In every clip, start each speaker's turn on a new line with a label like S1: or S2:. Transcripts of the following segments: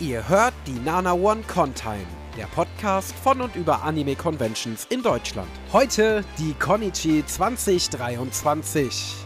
S1: Ihr hört die Nana One Contime, der Podcast von und über Anime Conventions in Deutschland. Heute die Konichi 2023.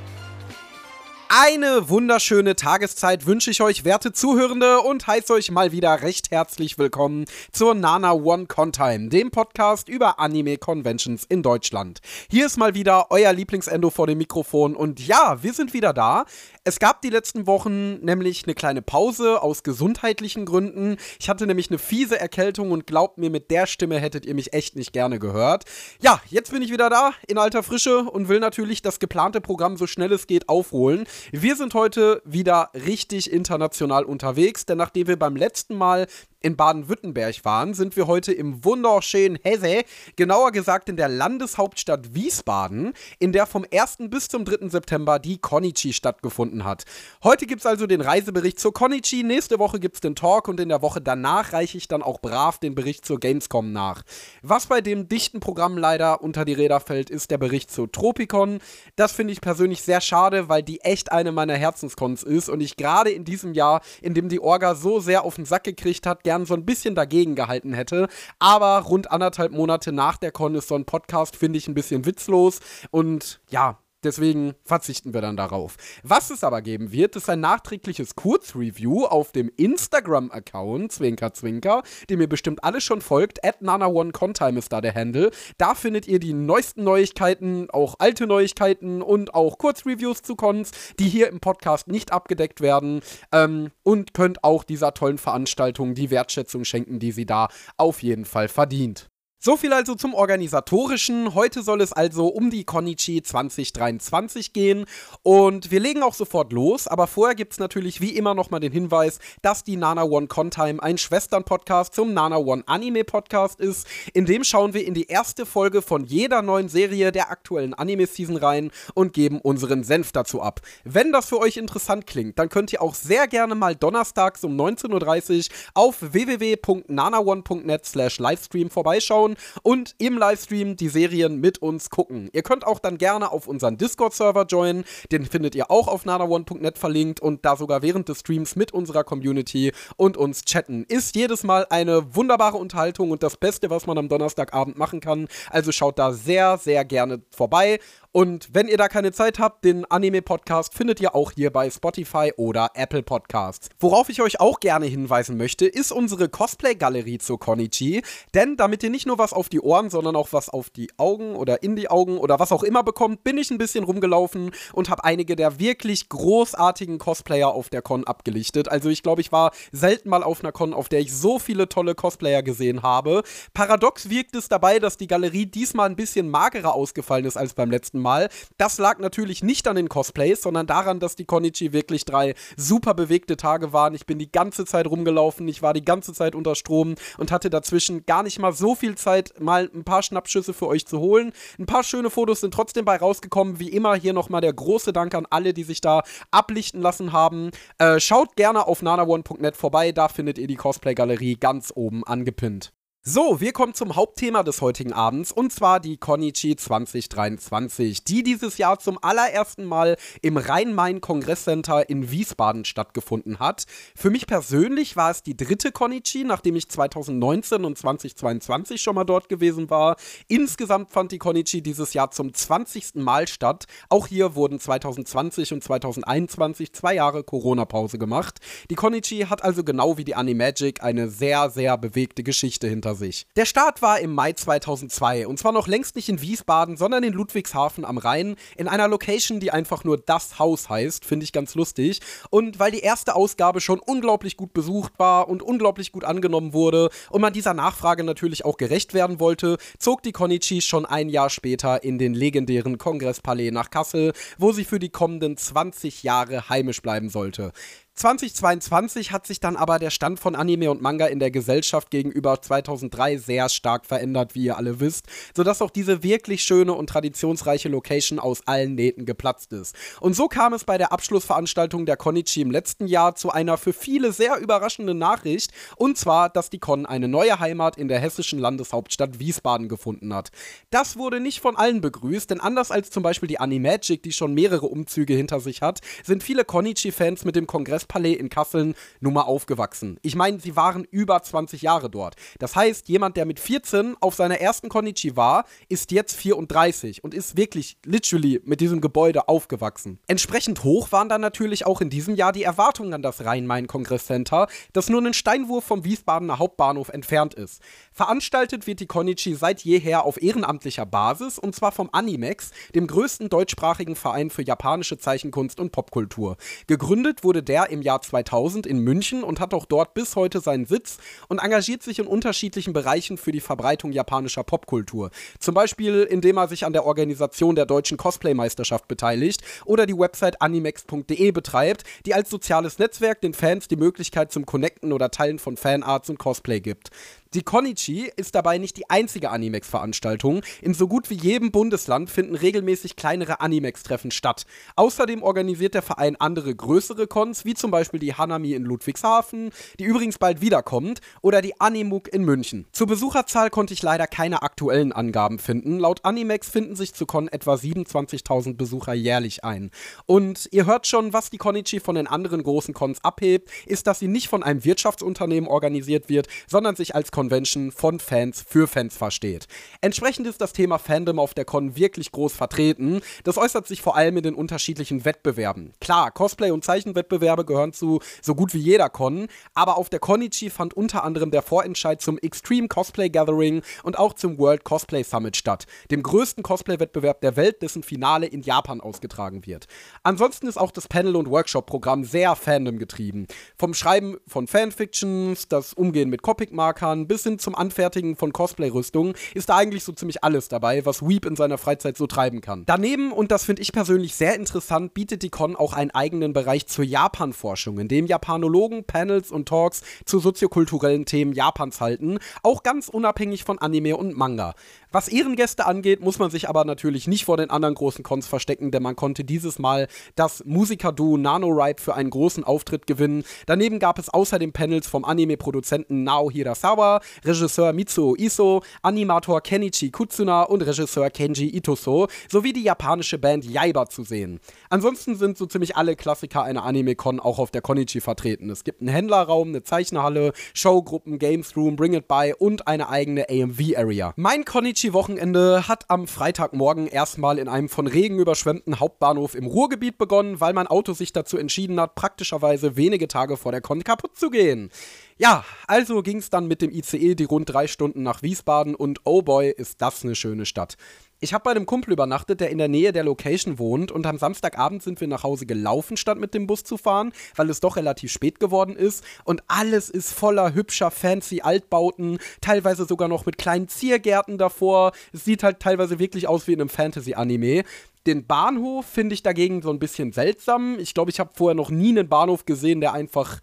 S1: Eine wunderschöne Tageszeit wünsche ich euch, werte Zuhörende, und heiße euch mal wieder recht herzlich willkommen zur Nana One Contime, dem Podcast über Anime Conventions in Deutschland. Hier ist mal wieder euer Lieblingsendo vor dem Mikrofon und ja, wir sind wieder da. Es gab die letzten Wochen nämlich eine kleine Pause aus gesundheitlichen Gründen. Ich hatte nämlich eine fiese Erkältung und glaubt mir, mit der Stimme hättet ihr mich echt nicht gerne gehört. Ja, jetzt bin ich wieder da in alter Frische und will natürlich das geplante Programm so schnell es geht aufholen. Wir sind heute wieder richtig international unterwegs, denn nachdem wir beim letzten Mal in Baden-Württemberg waren, sind wir heute im wunderschönen Hesse, genauer gesagt in der Landeshauptstadt Wiesbaden, in der vom 1. bis zum 3. September die Konichi stattgefunden hat. Heute gibt es also den Reisebericht zur Konichi, nächste Woche gibt es den Talk und in der Woche danach reiche ich dann auch brav den Bericht zur Gamescom nach. Was bei dem dichten Programm leider unter die Räder fällt, ist der Bericht zur Tropicon. Das finde ich persönlich sehr schade, weil die echt eine meiner Herzenskons ist und ich gerade in diesem Jahr, in dem die Orga so sehr auf den Sack gekriegt hat, gern so ein bisschen dagegen gehalten hätte. Aber rund anderthalb Monate nach der Con ist so ein Podcast, finde ich, ein bisschen witzlos. Und ja, Deswegen verzichten wir dann darauf. Was es aber geben wird, ist ein nachträgliches Kurzreview auf dem Instagram-Account, Zwinker Zwinker, dem ihr bestimmt alle schon folgt. At NanaOneContime ist da der Handle. Da findet ihr die neuesten Neuigkeiten, auch alte Neuigkeiten und auch Kurzreviews zu Cons, die hier im Podcast nicht abgedeckt werden. Ähm, und könnt auch dieser tollen Veranstaltung die Wertschätzung schenken, die sie da auf jeden Fall verdient. So viel also zum Organisatorischen. Heute soll es also um die Konichi 2023 gehen und wir legen auch sofort los, aber vorher gibt es natürlich wie immer nochmal den Hinweis, dass die Nana One Contime ein Schwestern-Podcast zum Nana One Anime Podcast ist. In dem schauen wir in die erste Folge von jeder neuen Serie der aktuellen Anime-Season rein und geben unseren Senf dazu ab. Wenn das für euch interessant klingt, dann könnt ihr auch sehr gerne mal donnerstags um 19.30 Uhr auf www.nanaone.net slash Livestream vorbeischauen anschauen und im Livestream die Serien mit uns gucken. Ihr könnt auch dann gerne auf unseren Discord-Server joinen. Den findet ihr auch auf nanaone.net verlinkt und da sogar während des Streams mit unserer Community und uns chatten. Ist jedes Mal eine wunderbare Unterhaltung und das Beste, was man am Donnerstagabend machen kann. Also schaut da sehr, sehr gerne vorbei. Und wenn ihr da keine Zeit habt, den Anime-Podcast findet ihr auch hier bei Spotify oder Apple Podcasts. Worauf ich euch auch gerne hinweisen möchte, ist unsere Cosplay-Galerie zur Konichi. Denn damit ihr nicht nur was auf die Ohren, sondern auch was auf die Augen oder in die Augen oder was auch immer bekommt, bin ich ein bisschen rumgelaufen und habe einige der wirklich großartigen Cosplayer auf der Con abgelichtet. Also ich glaube, ich war selten mal auf einer Con, auf der ich so viele tolle Cosplayer gesehen habe. Paradox wirkt es dabei, dass die Galerie diesmal ein bisschen magerer ausgefallen ist als beim letzten Mal. Das lag natürlich nicht an den Cosplays, sondern daran, dass die Konichi wirklich drei super bewegte Tage waren. Ich bin die ganze Zeit rumgelaufen, ich war die ganze Zeit unter Strom und hatte dazwischen gar nicht mal so viel Zeit, mal ein paar Schnappschüsse für euch zu holen. Ein paar schöne Fotos sind trotzdem bei rausgekommen. Wie immer hier nochmal der große Dank an alle, die sich da ablichten lassen haben. Äh, schaut gerne auf nanaone.net vorbei, da findet ihr die Cosplay-Galerie ganz oben angepinnt. So, wir kommen zum Hauptthema des heutigen Abends und zwar die Konichi 2023, die dieses Jahr zum allerersten Mal im Rhein-Main-Kongresscenter in Wiesbaden stattgefunden hat. Für mich persönlich war es die dritte Konichi, nachdem ich 2019 und 2022 schon mal dort gewesen war. Insgesamt fand die Konichi dieses Jahr zum 20. Mal statt. Auch hier wurden 2020 und 2021 zwei Jahre Corona-Pause gemacht. Die Konichi hat also genau wie die Animagic eine sehr, sehr bewegte Geschichte hinter sich. Der Start war im Mai 2002 und zwar noch längst nicht in Wiesbaden, sondern in Ludwigshafen am Rhein, in einer Location, die einfach nur das Haus heißt, finde ich ganz lustig. Und weil die erste Ausgabe schon unglaublich gut besucht war und unglaublich gut angenommen wurde und man dieser Nachfrage natürlich auch gerecht werden wollte, zog die Konichi schon ein Jahr später in den legendären Kongresspalais nach Kassel, wo sie für die kommenden 20 Jahre heimisch bleiben sollte. 2022 hat sich dann aber der Stand von Anime und Manga in der Gesellschaft gegenüber 2003 sehr stark verändert, wie ihr alle wisst, sodass auch diese wirklich schöne und traditionsreiche Location aus allen Nähten geplatzt ist. Und so kam es bei der Abschlussveranstaltung der Konichi im letzten Jahr zu einer für viele sehr überraschenden Nachricht, und zwar, dass die Con eine neue Heimat in der hessischen Landeshauptstadt Wiesbaden gefunden hat. Das wurde nicht von allen begrüßt, denn anders als zum Beispiel die Animagic, die schon mehrere Umzüge hinter sich hat, sind viele Konichi-Fans mit dem Kongress Kongresspalais in Kassel nun mal aufgewachsen. Ich meine, sie waren über 20 Jahre dort. Das heißt, jemand, der mit 14 auf seiner ersten Konichi war, ist jetzt 34 und ist wirklich literally mit diesem Gebäude aufgewachsen. Entsprechend hoch waren dann natürlich auch in diesem Jahr die Erwartungen an das Rhein-Main-Kongresscenter, das nur einen Steinwurf vom Wiesbadener Hauptbahnhof entfernt ist. Veranstaltet wird die Konichi seit jeher auf ehrenamtlicher Basis und zwar vom Animex, dem größten deutschsprachigen Verein für japanische Zeichenkunst und Popkultur. Gegründet wurde der im Jahr 2000 in München und hat auch dort bis heute seinen Sitz und engagiert sich in unterschiedlichen Bereichen für die Verbreitung japanischer Popkultur. Zum Beispiel, indem er sich an der Organisation der deutschen Cosplay-Meisterschaft beteiligt oder die Website animex.de betreibt, die als soziales Netzwerk den Fans die Möglichkeit zum Connecten oder Teilen von Fanarts und Cosplay gibt. Die Konichi ist dabei nicht die einzige Animex-Veranstaltung. In so gut wie jedem Bundesland finden regelmäßig kleinere Animex-Treffen statt. Außerdem organisiert der Verein andere größere Cons, wie zum Beispiel die Hanami in Ludwigshafen, die übrigens bald wiederkommt, oder die Animuk in München. Zur Besucherzahl konnte ich leider keine aktuellen Angaben finden. Laut Animex finden sich zu Con etwa 27.000 Besucher jährlich ein. Und ihr hört schon, was die Konichi von den anderen großen Cons abhebt, ist, dass sie nicht von einem Wirtschaftsunternehmen organisiert wird, sondern sich als Convention von Fans für Fans versteht. Entsprechend ist das Thema Fandom auf der Con wirklich groß vertreten. Das äußert sich vor allem in den unterschiedlichen Wettbewerben. Klar, Cosplay- und Zeichenwettbewerbe gehören zu so gut wie jeder Con, aber auf der Konichi fand unter anderem der Vorentscheid zum Extreme Cosplay Gathering und auch zum World Cosplay Summit statt, dem größten Cosplay-Wettbewerb der Welt, dessen Finale in Japan ausgetragen wird. Ansonsten ist auch das Panel- und Workshop-Programm sehr Fandom getrieben. Vom Schreiben von Fanfictions, das Umgehen mit Copic-Markern, bis hin zum Anfertigen von Cosplay-Rüstungen ist da eigentlich so ziemlich alles dabei, was Weep in seiner Freizeit so treiben kann. Daneben, und das finde ich persönlich sehr interessant, bietet die Con auch einen eigenen Bereich zur Japan-Forschung, in dem Japanologen Panels und Talks zu soziokulturellen Themen Japans halten, auch ganz unabhängig von Anime und Manga. Was Ehrengäste angeht, muss man sich aber natürlich nicht vor den anderen großen Cons verstecken, denn man konnte dieses Mal das Musikerduo NanoRipe für einen großen Auftritt gewinnen. Daneben gab es außerdem Panels vom Anime-Produzenten Nao Hirasawa, Regisseur Mitsuo Iso, Animator Kenichi Kutsuna und Regisseur Kenji Itoso sowie die japanische Band Yaiba zu sehen. Ansonsten sind so ziemlich alle Klassiker einer Anime-Con auch auf der Konichi vertreten. Es gibt einen Händlerraum, eine Zeichnerhalle, Showgruppen, Games Room, Bring It By und eine eigene AMV-Area. Mein Konichi-Wochenende hat am Freitagmorgen erstmal in einem von Regen überschwemmten Hauptbahnhof im Ruhrgebiet begonnen, weil mein Auto sich dazu entschieden hat, praktischerweise wenige Tage vor der Con kaputt zu gehen. Ja, also ging es dann mit dem ICE die rund drei Stunden nach Wiesbaden und oh boy, ist das eine schöne Stadt. Ich habe bei einem Kumpel übernachtet, der in der Nähe der Location wohnt und am Samstagabend sind wir nach Hause gelaufen, statt mit dem Bus zu fahren, weil es doch relativ spät geworden ist und alles ist voller hübscher, fancy Altbauten, teilweise sogar noch mit kleinen Ziergärten davor. Es sieht halt teilweise wirklich aus wie in einem Fantasy-Anime. Den Bahnhof finde ich dagegen so ein bisschen seltsam. Ich glaube, ich habe vorher noch nie einen Bahnhof gesehen, der einfach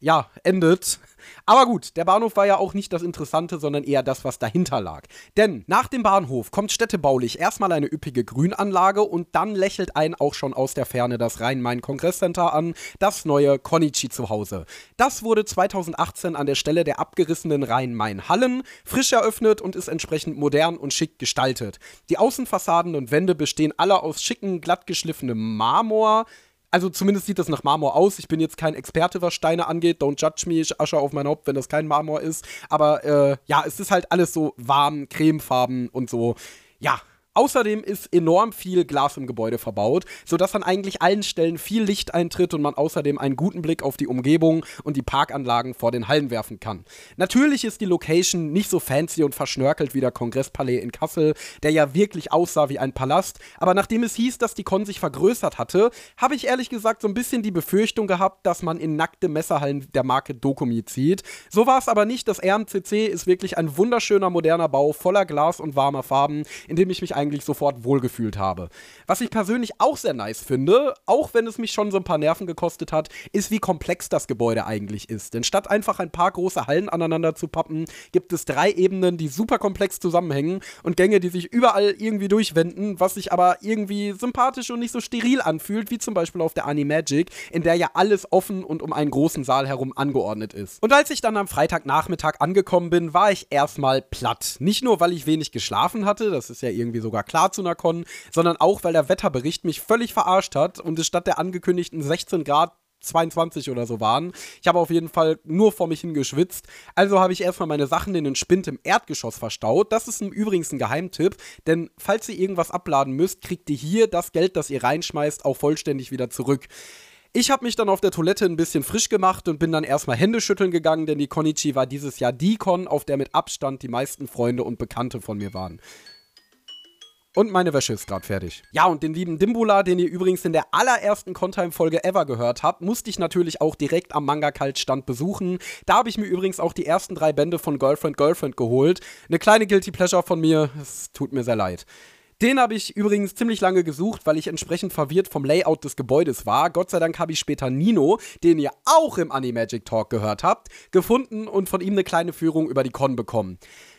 S1: ja, endet. Aber gut, der Bahnhof war ja auch nicht das Interessante, sondern eher das, was dahinter lag. Denn nach dem Bahnhof kommt städtebaulich erstmal eine üppige Grünanlage und dann lächelt einen auch schon aus der Ferne das Rhein-Main-Kongresscenter an, das neue Konichi zu Hause. Das wurde 2018 an der Stelle der abgerissenen Rhein-Main-Hallen frisch eröffnet und ist entsprechend modern und schick gestaltet. Die Außenfassaden und Wände bestehen alle aus schicken, glattgeschliffenem Marmor, also zumindest sieht das nach Marmor aus. Ich bin jetzt kein Experte, was Steine angeht. Don't judge me, ich Asche auf mein Haupt, wenn das kein Marmor ist. Aber äh, ja, es ist halt alles so warm, cremefarben und so. Ja, Außerdem ist enorm viel Glas im Gebäude verbaut, sodass an eigentlich allen Stellen viel Licht eintritt und man außerdem einen guten Blick auf die Umgebung und die Parkanlagen vor den Hallen werfen kann. Natürlich ist die Location nicht so fancy und verschnörkelt wie der Kongresspalais in Kassel, der ja wirklich aussah wie ein Palast, aber nachdem es hieß, dass die Con sich vergrößert hatte, habe ich ehrlich gesagt so ein bisschen die Befürchtung gehabt, dass man in nackte Messerhallen der Marke Dokumi zieht. So war es aber nicht. Das RMCC ist wirklich ein wunderschöner moderner Bau voller Glas und warmer Farben, in dem ich mich eigentlich sofort wohlgefühlt habe. Was ich persönlich auch sehr nice finde, auch wenn es mich schon so ein paar Nerven gekostet hat, ist, wie komplex das Gebäude eigentlich ist. Denn statt einfach ein paar große Hallen aneinander zu pappen, gibt es drei Ebenen, die super komplex zusammenhängen und Gänge, die sich überall irgendwie durchwenden, was sich aber irgendwie sympathisch und nicht so steril anfühlt, wie zum Beispiel auf der Animagic, in der ja alles offen und um einen großen Saal herum angeordnet ist. Und als ich dann am Freitagnachmittag angekommen bin, war ich erstmal platt. Nicht nur, weil ich wenig geschlafen hatte, das ist ja irgendwie sogar klar zu einer Con, sondern auch, weil der Wetterbericht mich völlig verarscht hat und es statt der angekündigten 16 Grad 22 oder so waren. Ich habe auf jeden Fall nur vor mich hingeschwitzt. Also habe ich erstmal meine Sachen in den Spind im Erdgeschoss verstaut. Das ist übrigens ein Geheimtipp, denn falls ihr irgendwas abladen müsst, kriegt ihr hier das Geld, das ihr reinschmeißt, auch vollständig wieder zurück. Ich habe mich dann auf der Toilette ein bisschen frisch gemacht und bin dann erstmal Hände schütteln gegangen, denn die Konichi war dieses Jahr die Con, auf der mit Abstand die meisten Freunde und Bekannte von mir waren. Und meine Wäsche ist gerade fertig. Ja, und den lieben Dimbula, den ihr übrigens in der allerersten Contime-Folge ever gehört habt, musste ich natürlich auch direkt am Manga-Kalt-Stand besuchen. Da habe ich mir übrigens auch die ersten drei Bände von Girlfriend Girlfriend geholt. Eine kleine Guilty Pleasure von mir. Es tut mir sehr leid. Den habe ich übrigens ziemlich lange gesucht, weil ich entsprechend verwirrt vom Layout des Gebäudes war. Gott sei Dank habe ich später Nino, den ihr auch im Animagic Talk gehört habt, gefunden und von ihm eine kleine Führung über die Con bekommen.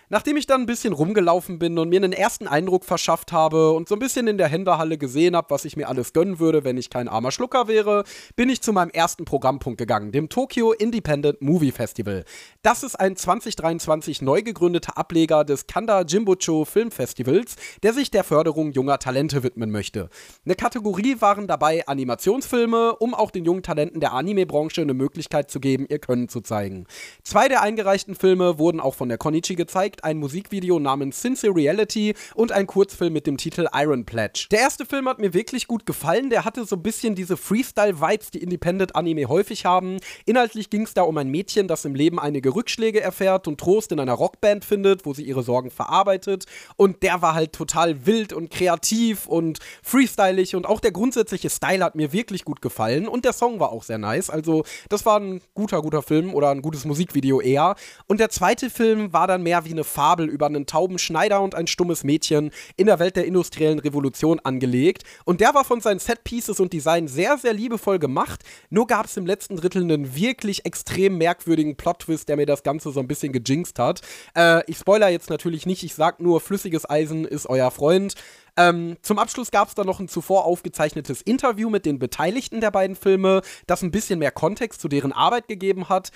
S1: Nachdem ich dann ein bisschen rumgelaufen bin und mir einen ersten Eindruck verschafft habe und so ein bisschen in der Händlerhalle gesehen habe, was ich mir alles gönnen würde, wenn ich kein armer Schlucker wäre, bin ich zu meinem ersten Programmpunkt gegangen, dem Tokyo Independent Movie Festival. Das ist ein 2023 neu gegründeter Ableger des Kanda Jimbucho Filmfestivals, der sich der Förderung junger Talente widmen möchte. Eine Kategorie waren dabei Animationsfilme, um auch den jungen Talenten der Anime-Branche eine Möglichkeit zu geben, ihr Können zu zeigen. Zwei der eingereichten Filme wurden auch von der Konichi gezeigt, direkt ein Musikvideo namens Sincere Reality und ein Kurzfilm mit dem Titel Iron Pledge. Der erste Film hat mir wirklich gut gefallen. Der hatte so ein bisschen diese Freestyle-Vibes, die Independent-Anime häufig haben. Inhaltlich ging es da um ein Mädchen, das im Leben einige Rückschläge erfährt und Trost in einer Rockband findet, wo sie ihre Sorgen verarbeitet. Und der war halt total wild und kreativ und freestylig und auch der grundsätzliche Style hat mir wirklich gut gefallen und der Song war auch sehr nice. Also, das war ein guter, guter Film oder ein gutes Musikvideo eher. Und der zweite Film war dann mehr wie eine Fabel über einen tauben Schneider und ein stummes Mädchen in der Welt der industriellen Revolution angelegt. Und der war von seinen Setpieces und Design sehr, sehr liebevoll gemacht. Nur gab es im letzten Drittel einen wirklich extrem merkwürdigen Plot-Twist, der mir das Ganze so ein bisschen gejinxt hat. Äh, ich spoiler jetzt natürlich nicht, ich sag nur, flüssiges Eisen ist euer Freund. Ähm, zum Abschluss gab es dann noch ein zuvor aufgezeichnetes Interview mit den Beteiligten der beiden Filme, das ein bisschen mehr Kontext zu deren Arbeit gegeben hat.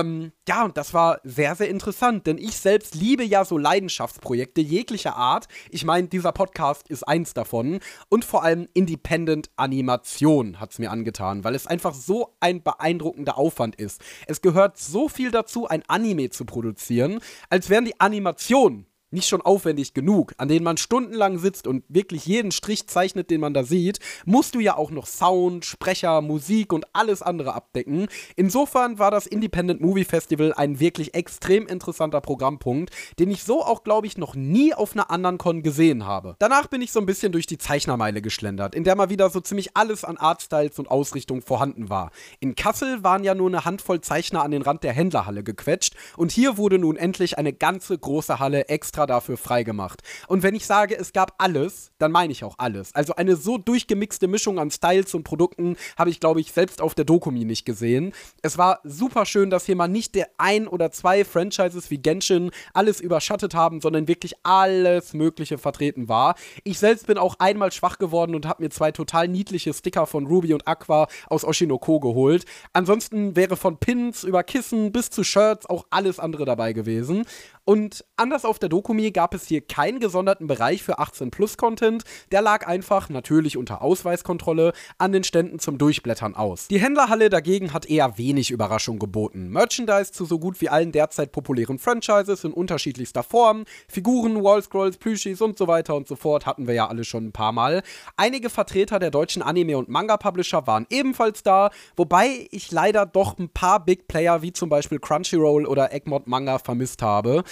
S1: Ähm, ja, und das war sehr, sehr interessant, denn ich selbst liebe ja so Leidenschaftsprojekte jeglicher Art. Ich meine, dieser Podcast ist eins davon. Und vor allem Independent Animation hat es mir angetan, weil es einfach so ein beeindruckender Aufwand ist. Es gehört so viel dazu, ein Anime zu produzieren, als wären die Animationen nicht schon aufwendig genug, an denen man stundenlang sitzt und wirklich jeden Strich zeichnet, den man da sieht, musst du ja auch noch Sound, Sprecher, Musik und alles andere abdecken. Insofern war das Independent Movie Festival ein wirklich extrem interessanter Programmpunkt, den ich so auch, glaube ich, noch nie auf einer anderen Con gesehen habe. Danach bin ich so ein bisschen durch die Zeichnermeile geschlendert, in der mal wieder so ziemlich alles an Artstyles und Ausrichtung vorhanden war. In Kassel waren ja nur eine Handvoll Zeichner an den Rand der Händlerhalle gequetscht und hier wurde nun endlich eine ganze große Halle extra extra dafür freigemacht. Und wenn ich sage, es gab alles, dann meine ich auch alles. Also eine so durchgemixte Mischung an Styles und Produkten habe ich, glaube ich, selbst auf der Dokumi nicht gesehen. Es war super schön, dass hier mal nicht der ein oder zwei Franchises wie Genshin alles überschattet haben, sondern wirklich alles Mögliche vertreten war. Ich selbst bin auch einmal schwach geworden und habe mir zwei total niedliche Sticker von Ruby und Aqua aus Oshinoko geholt. Ansonsten wäre von Pins über Kissen bis zu Shirts auch alles andere dabei gewesen. Und anders auf der Dokumi gab es hier keinen gesonderten Bereich für 18-Plus-Content. Der lag einfach, natürlich unter Ausweiskontrolle, an den Ständen zum Durchblättern aus. Die Händlerhalle dagegen hat eher wenig Überraschung geboten. Merchandise zu so gut wie allen derzeit populären Franchises in unterschiedlichster Form, Figuren, Wallscrolls, Plüschis und so weiter und so fort hatten wir ja alle schon ein paar Mal. Einige Vertreter der deutschen Anime- und Manga-Publisher waren ebenfalls da, wobei ich leider doch ein paar Big Player wie zum Beispiel Crunchyroll oder Egmont Manga vermisst habe.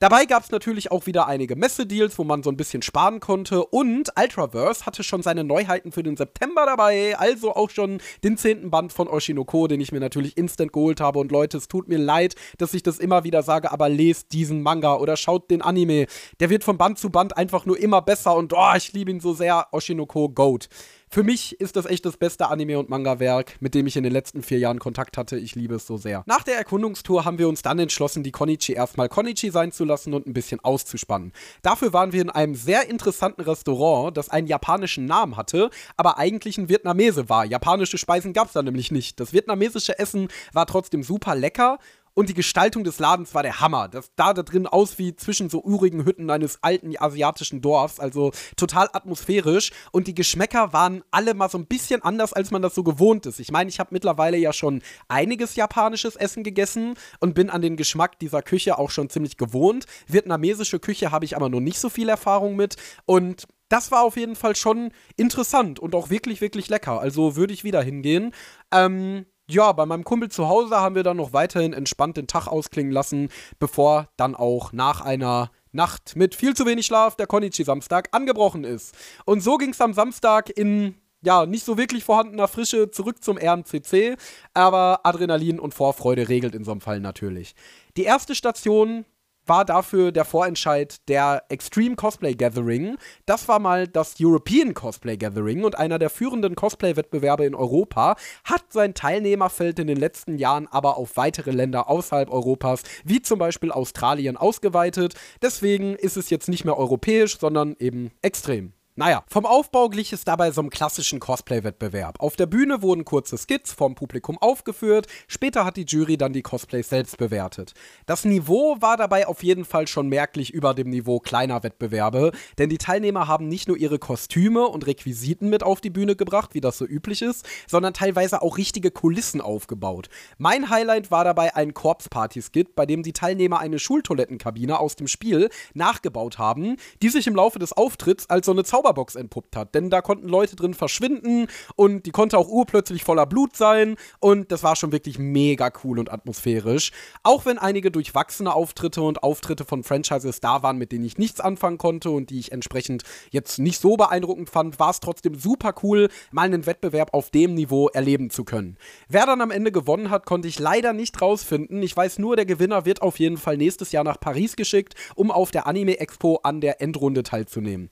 S1: Dabei gab es natürlich auch wieder einige Messedeals, wo man so ein bisschen sparen konnte. Und Ultraverse hatte schon seine Neuheiten für den September dabei. Also auch schon den zehnten Band von Oshinoko, den ich mir natürlich instant geholt habe. Und Leute, es tut mir leid, dass ich das immer wieder sage, aber lest diesen Manga oder schaut den Anime. Der wird von Band zu Band einfach nur immer besser. Und oh, ich liebe ihn so sehr. Oshinoko Goat. Für mich ist das echt das beste Anime- und Manga-Werk, mit dem ich in den letzten vier Jahren Kontakt hatte. Ich liebe es so sehr. Nach der Erkundungstour haben wir uns dann entschlossen, die Konichi erstmal Konichi sein zu lassen und ein bisschen auszuspannen. Dafür waren wir in einem sehr interessanten Restaurant, das einen japanischen Namen hatte, aber eigentlich ein Vietnamese war. Japanische Speisen gab es da nämlich nicht. Das vietnamesische Essen war trotzdem super lecker und die Gestaltung des Ladens war der Hammer. Das da da drin aus wie zwischen so urigen Hütten eines alten asiatischen Dorfs, also total atmosphärisch und die Geschmäcker waren alle mal so ein bisschen anders, als man das so gewohnt ist. Ich meine, ich habe mittlerweile ja schon einiges japanisches Essen gegessen und bin an den Geschmack dieser Küche auch schon ziemlich gewohnt. Vietnamesische Küche habe ich aber noch nicht so viel Erfahrung mit und das war auf jeden Fall schon interessant und auch wirklich, wirklich lecker. Also würde ich wieder hingehen. Ähm, ja, bei meinem Kumpel zu Hause haben wir dann noch weiterhin entspannt den Tag ausklingen lassen, bevor dann auch nach einer Nacht mit viel zu wenig Schlaf der Konichi-Samstag angebrochen ist. Und so ging es am Samstag in ja, nicht so wirklich vorhandener Frische zurück zum RNCC, aber Adrenalin und Vorfreude regelt in so einem Fall natürlich. Die erste Station war dafür der Vorentscheid der Extreme Cosplay Gathering. Das war mal das European Cosplay Gathering und einer der führenden Cosplay-Wettbewerbe in Europa, hat sein Teilnehmerfeld in den letzten Jahren aber auf weitere Länder außerhalb Europas, wie zum Beispiel Australien, ausgeweitet. Deswegen ist es jetzt nicht mehr europäisch, sondern eben extrem. Naja, vom Aufbau glich es dabei so einem klassischen Cosplay-Wettbewerb. Auf der Bühne wurden kurze Skits vom Publikum aufgeführt, später hat die Jury dann die Cosplays selbst bewertet. Das Niveau war dabei auf jeden Fall schon merklich über dem Niveau kleiner Wettbewerbe, denn die Teilnehmer haben nicht nur ihre Kostüme und Requisiten mit auf die Bühne gebracht, wie das so üblich ist, sondern teilweise auch richtige Kulissen aufgebaut. Mein Highlight war dabei ein Corpse-Party-Skit, bei dem die Teilnehmer eine Schultoilettenkabine aus dem Spiel nachgebaut haben, die sich im Laufe des Auftritts als so eine Zauber Zauberbox entpuppt hat. Denn da konnten Leute drin verschwinden und die konnte auch urplötzlich voller Blut sein. Und das war schon wirklich mega cool und atmosphärisch. Auch wenn einige durchwachsene Auftritte und Auftritte von Franchises da waren, mit denen ich nichts anfangen konnte und die ich entsprechend jetzt nicht so beeindruckend fand, war es trotzdem super cool, mal einen Wettbewerb auf dem Niveau erleben zu können. Wer dann am Ende gewonnen hat, konnte ich leider nicht rausfinden. Ich weiß nur, der Gewinner wird auf jeden Fall nächstes Jahr nach Paris geschickt, um auf der Anime Expo an der Endrunde teilzunehmen.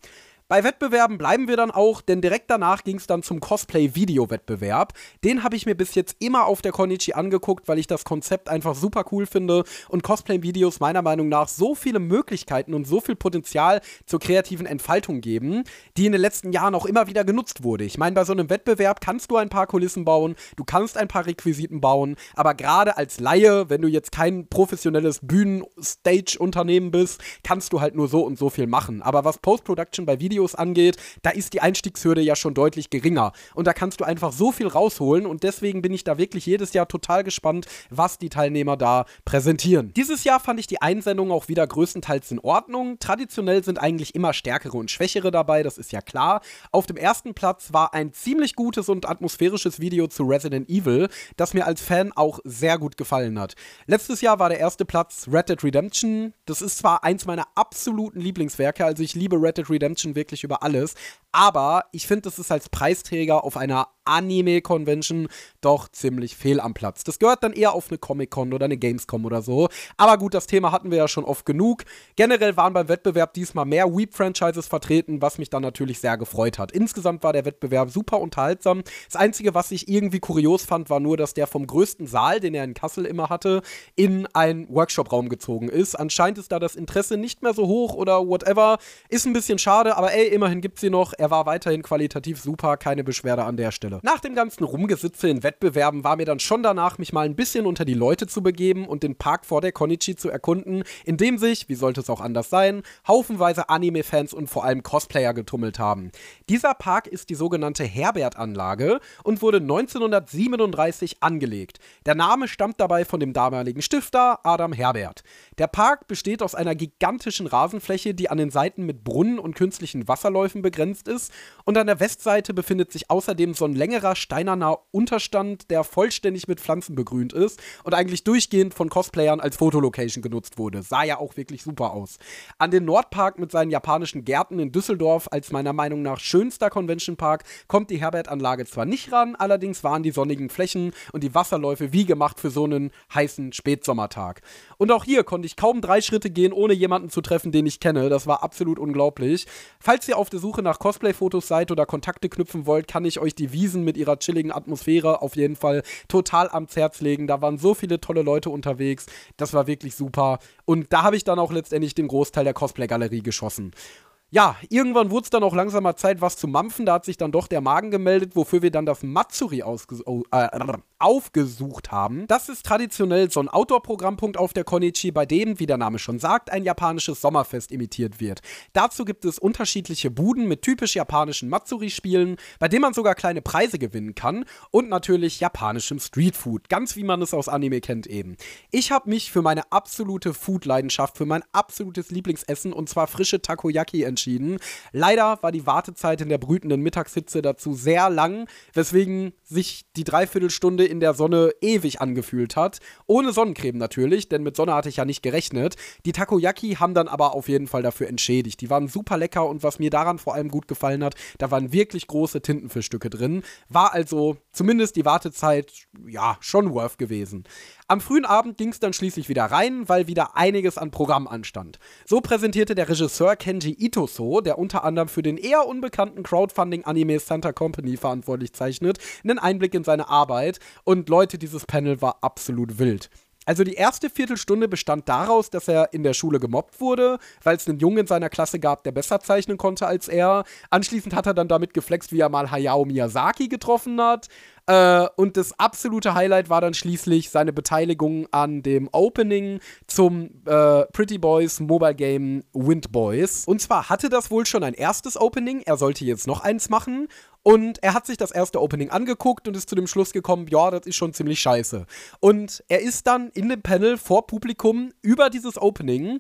S1: Bei Wettbewerben bleiben wir dann auch, denn direkt danach ging es dann zum Cosplay-Video-Wettbewerb. Den habe ich mir bis jetzt immer auf der Konichi angeguckt, weil ich das Konzept einfach super cool finde und Cosplay-Videos meiner Meinung nach so viele Möglichkeiten und so viel Potenzial zur kreativen Entfaltung geben, die in den letzten Jahren auch immer wieder genutzt wurde. Ich meine, bei so einem Wettbewerb kannst du ein paar Kulissen bauen, du kannst ein paar Requisiten bauen, aber gerade als Laie, wenn du jetzt kein professionelles Bühnen-Stage-Unternehmen bist, kannst du halt nur so und so viel machen. Aber was Post-Production bei Videos Videos angeht, da ist die Einstiegshürde ja schon deutlich geringer. Und da kannst du einfach so viel rausholen und deswegen bin ich da wirklich jedes Jahr total gespannt, was die Teilnehmer da präsentieren. Dieses Jahr fand ich die Einsendungen auch wieder größtenteils in Ordnung. Traditionell sind eigentlich immer stärkere und schwächere dabei, das ist ja klar. Auf dem ersten Platz war ein ziemlich gutes und atmosphärisches Video zu Resident Evil, das mir als Fan auch sehr gut gefallen hat. Letztes Jahr war der erste Platz Red Dead Redemption. Das ist zwar eins meiner absoluten Lieblingswerke, also ich liebe Red Dead Redemption wirklich wirklich über alles. Aber ich finde, das ist als Preisträger auf einer Anime-Convention doch ziemlich fehl am Platz. Das gehört dann eher auf eine Comic-Con oder eine Gamescom oder so. Aber gut, das Thema hatten wir ja schon oft genug. Generell waren beim Wettbewerb diesmal mehr Weep-Franchises vertreten, was mich dann natürlich sehr gefreut hat. Insgesamt war der Wettbewerb super unterhaltsam. Das Einzige, was ich irgendwie kurios fand, war nur, dass der vom größten Saal, den er in Kassel immer hatte, in einen Workshop-Raum gezogen ist. Anscheinend ist da das Interesse nicht mehr so hoch oder whatever. Ist ein bisschen schade, aber ey, immerhin gibt sie noch. Er war weiterhin qualitativ super, keine Beschwerde an der Stelle. Nach dem ganzen Rumgesitze in Wettbewerben war mir dann schon danach, mich mal ein bisschen unter die Leute zu begeben und den Park vor der Konichi zu erkunden, in dem sich, wie sollte es auch anders sein, haufenweise Anime-Fans und vor allem Cosplayer getummelt haben. Dieser Park ist die sogenannte Herbert-Anlage und wurde 1937 angelegt. Der Name stammt dabei von dem damaligen Stifter Adam Herbert. Der Park besteht aus einer gigantischen Rasenfläche, die an den Seiten mit Brunnen und künstlichen Wasserläufen begrenzt ist und an der Westseite befindet sich außerdem so ein längerer steinerner Unterstand, der vollständig mit Pflanzen begrünt ist und eigentlich durchgehend von Cosplayern als Fotolocation genutzt wurde. Sah ja auch wirklich super aus. An den Nordpark mit seinen japanischen Gärten in Düsseldorf als meiner Meinung nach schönster Convention Park kommt die Herbert-Anlage zwar nicht ran, allerdings waren die sonnigen Flächen und die Wasserläufe wie gemacht für so einen heißen Spätsommertag. Und auch hier konnte ich kaum drei Schritte gehen, ohne jemanden zu treffen, den ich kenne. Das war absolut unglaublich. Falls ihr auf der Suche nach Cosplay-Fotos seid oder Kontakte knüpfen wollt, kann ich euch die Wiesen mit ihrer chilligen Atmosphäre auf jeden Fall total ans Herz legen. Da waren so viele tolle Leute unterwegs. Das war wirklich super. Und da habe ich dann auch letztendlich den Großteil der Cosplay-Galerie geschossen. Ja, irgendwann wurde es dann auch langsamer Zeit, was zu mampfen. Da hat sich dann doch der Magen gemeldet, wofür wir dann das Matsuri äh, aufgesucht haben. Das ist traditionell so ein Outdoor-Programmpunkt auf der Konichi, bei dem, wie der Name schon sagt, ein japanisches Sommerfest imitiert wird. Dazu gibt es unterschiedliche Buden mit typisch japanischen Matsuri-Spielen, bei denen man sogar kleine Preise gewinnen kann und natürlich japanischem Streetfood, ganz wie man es aus Anime kennt eben. Ich habe mich für meine absolute Food-Leidenschaft, für mein absolutes Lieblingsessen und zwar frische Takoyaki entschieden entschieden. Leider war die Wartezeit in der brütenden Mittagshitze dazu sehr lang, weswegen sich die Dreiviertelstunde in der Sonne ewig angefühlt hat. Ohne Sonnencreme natürlich, denn mit Sonne hatte ich ja nicht gerechnet. Die Takoyaki haben dann aber auf jeden Fall dafür entschädigt. Die waren super lecker und was mir daran vor allem gut gefallen hat, da waren wirklich große Tintenfischstücke drin. War also zumindest die Wartezeit, ja, schon worth gewesen. Am frühen Abend ging es dann schließlich wieder rein, weil wieder einiges an Programm anstand. So präsentierte der Regisseur Kenji Itoso, der unter anderem für den eher unbekannten Crowdfunding-Anime Santa Company verantwortlich zeichnet, einen Einblick in seine Arbeit und Leute, dieses Panel war absolut wild. Also die erste Viertelstunde bestand daraus, dass er in der Schule gemobbt wurde, weil es einen Jungen in seiner Klasse gab, der besser zeichnen konnte als er. Anschließend hat er dann damit geflext, wie er mal Hayao Miyazaki getroffen hat. Äh, und das absolute Highlight war dann schließlich seine Beteiligung an dem Opening zum äh, Pretty Boys Mobile Game Wind Boys. Und zwar hatte das wohl schon ein erstes Opening, er sollte jetzt noch eins machen. Und er hat sich das erste Opening angeguckt und ist zu dem Schluss gekommen, ja, das ist schon ziemlich scheiße. Und er ist dann in dem Panel vor Publikum über dieses Opening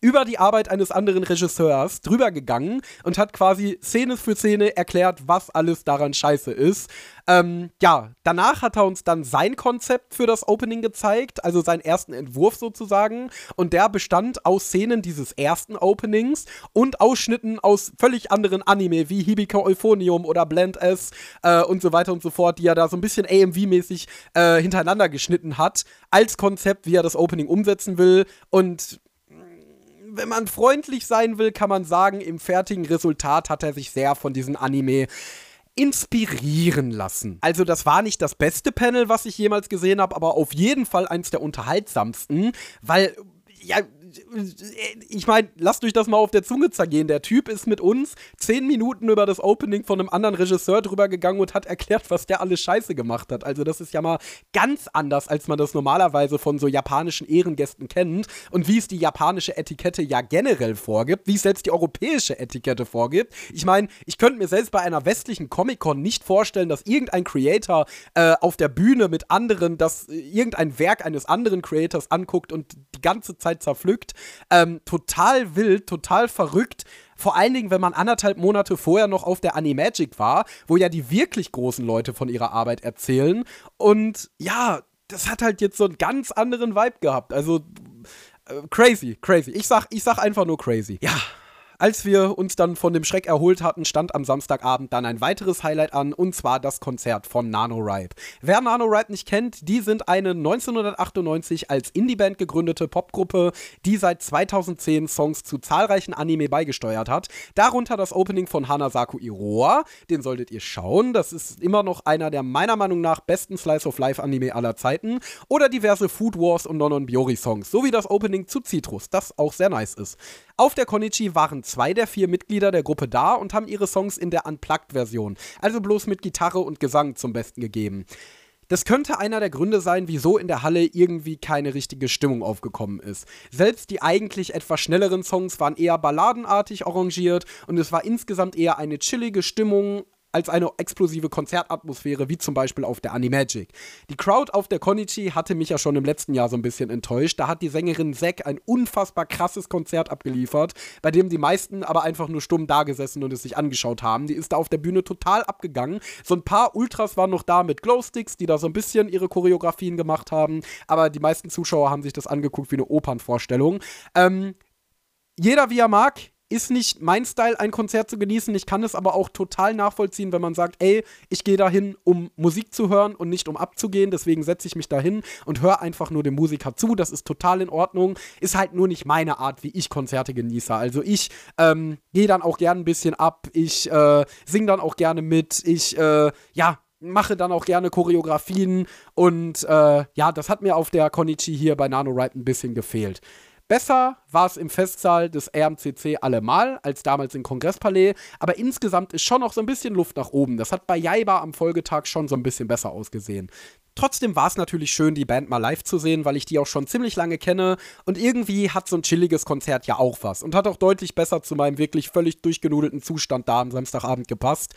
S1: über die Arbeit eines anderen Regisseurs drüber gegangen und hat quasi Szene für Szene erklärt, was alles daran scheiße ist. Ähm, ja, danach hat er uns dann sein Konzept für das Opening gezeigt, also seinen ersten Entwurf sozusagen. Und der bestand aus Szenen dieses ersten Openings und Ausschnitten aus völlig anderen Anime, wie Hibika Euphonium oder Blend S äh, und so weiter und so fort, die er da so ein bisschen AMV-mäßig äh, hintereinander geschnitten hat, als Konzept, wie er das Opening umsetzen will. Und wenn man freundlich sein will, kann man sagen, im fertigen Resultat hat er sich sehr von diesem Anime inspirieren lassen. Also das war nicht das beste Panel, was ich jemals gesehen habe, aber auf jeden Fall eins der unterhaltsamsten, weil ja, ich meine, lasst euch das mal auf der Zunge zergehen. Der Typ ist mit uns zehn Minuten über das Opening von einem anderen Regisseur drüber gegangen und hat erklärt, was der alles Scheiße gemacht hat. Also, das ist ja mal ganz anders, als man das normalerweise von so japanischen Ehrengästen kennt und wie es die japanische Etikette ja generell vorgibt, wie es selbst die europäische Etikette vorgibt. Ich meine, ich könnte mir selbst bei einer westlichen Comic-Con nicht vorstellen, dass irgendein Creator äh, auf der Bühne mit anderen das äh, irgendein Werk eines anderen Creators anguckt und die ganze Zeit zerpflückt. Ähm, total wild, total verrückt. Vor allen Dingen, wenn man anderthalb Monate vorher noch auf der Animagic war, wo ja die wirklich großen Leute von ihrer Arbeit erzählen. Und ja, das hat halt jetzt so einen ganz anderen Vibe gehabt. Also äh, crazy, crazy. Ich sag, ich sag einfach nur crazy. Ja, als wir uns dann von dem Schreck erholt hatten, stand am Samstagabend dann ein weiteres Highlight an, und zwar das Konzert von NaNoWriMe. Wer NaNoWriMe nicht kennt, die sind eine 1998 als Indie-Band gegründete Popgruppe, die seit 2010 Songs zu zahlreichen Anime beigesteuert hat. Darunter das Opening von Hanasaku Iroha, den solltet ihr schauen. Das ist immer noch einer der meiner Meinung nach besten Slice of Life Anime aller Zeiten. Oder diverse Food Wars und Nonon Biori Songs, sowie das Opening zu Citrus, das auch sehr nice ist. Auf der Konichi waren zwei der vier Mitglieder der Gruppe da und haben ihre Songs in der Unplugged-Version, also bloß mit Gitarre und Gesang zum Besten gegeben. Das könnte einer der Gründe sein, wieso in der Halle irgendwie keine richtige Stimmung aufgekommen ist. Selbst die eigentlich etwas schnelleren Songs waren eher balladenartig arrangiert und es war insgesamt eher eine chillige Stimmung, als eine explosive Konzertatmosphäre, wie zum Beispiel auf der Animagic. Die Crowd auf der Konichi hatte mich ja schon im letzten Jahr so ein bisschen enttäuscht. Da hat die Sängerin Zack ein unfassbar krasses Konzert abgeliefert, bei dem die meisten aber einfach nur stumm dagesessen und es sich angeschaut haben. Die ist da auf der Bühne total abgegangen. So ein paar Ultras waren noch da mit Glowsticks, die da so ein bisschen ihre Choreografien gemacht haben, aber die meisten Zuschauer haben sich das angeguckt wie eine Opernvorstellung. Ähm, jeder wie er mag, ist nicht mein Style, ein Konzert zu genießen. Ich kann es aber auch total nachvollziehen, wenn man sagt, ey, ich gehe dahin, um Musik zu hören und nicht um abzugehen. Deswegen setze ich mich dahin und höre einfach nur dem Musiker zu. Das ist total in Ordnung. Ist halt nur nicht meine Art, wie ich Konzerte genieße. Also ich ähm, gehe dann auch gerne ein bisschen ab. Ich äh, singe dann auch gerne mit. Ich, äh, ja, mache dann auch gerne Choreografien und äh, ja, das hat mir auf der Konichi hier bei NaNoWriMe ein bisschen gefehlt. Besser war es im Festsaal des RMCC allemal als damals im Kongresspalais, aber insgesamt ist schon noch so ein bisschen Luft nach oben. Das hat bei Jaiba am Folgetag schon so ein bisschen besser ausgesehen. Trotzdem war es natürlich schön, die Band mal live zu sehen, weil ich die auch schon ziemlich lange kenne. Und irgendwie hat so ein chilliges Konzert ja auch was. Und hat auch deutlich besser zu meinem wirklich völlig durchgenudelten Zustand da am Samstagabend gepasst.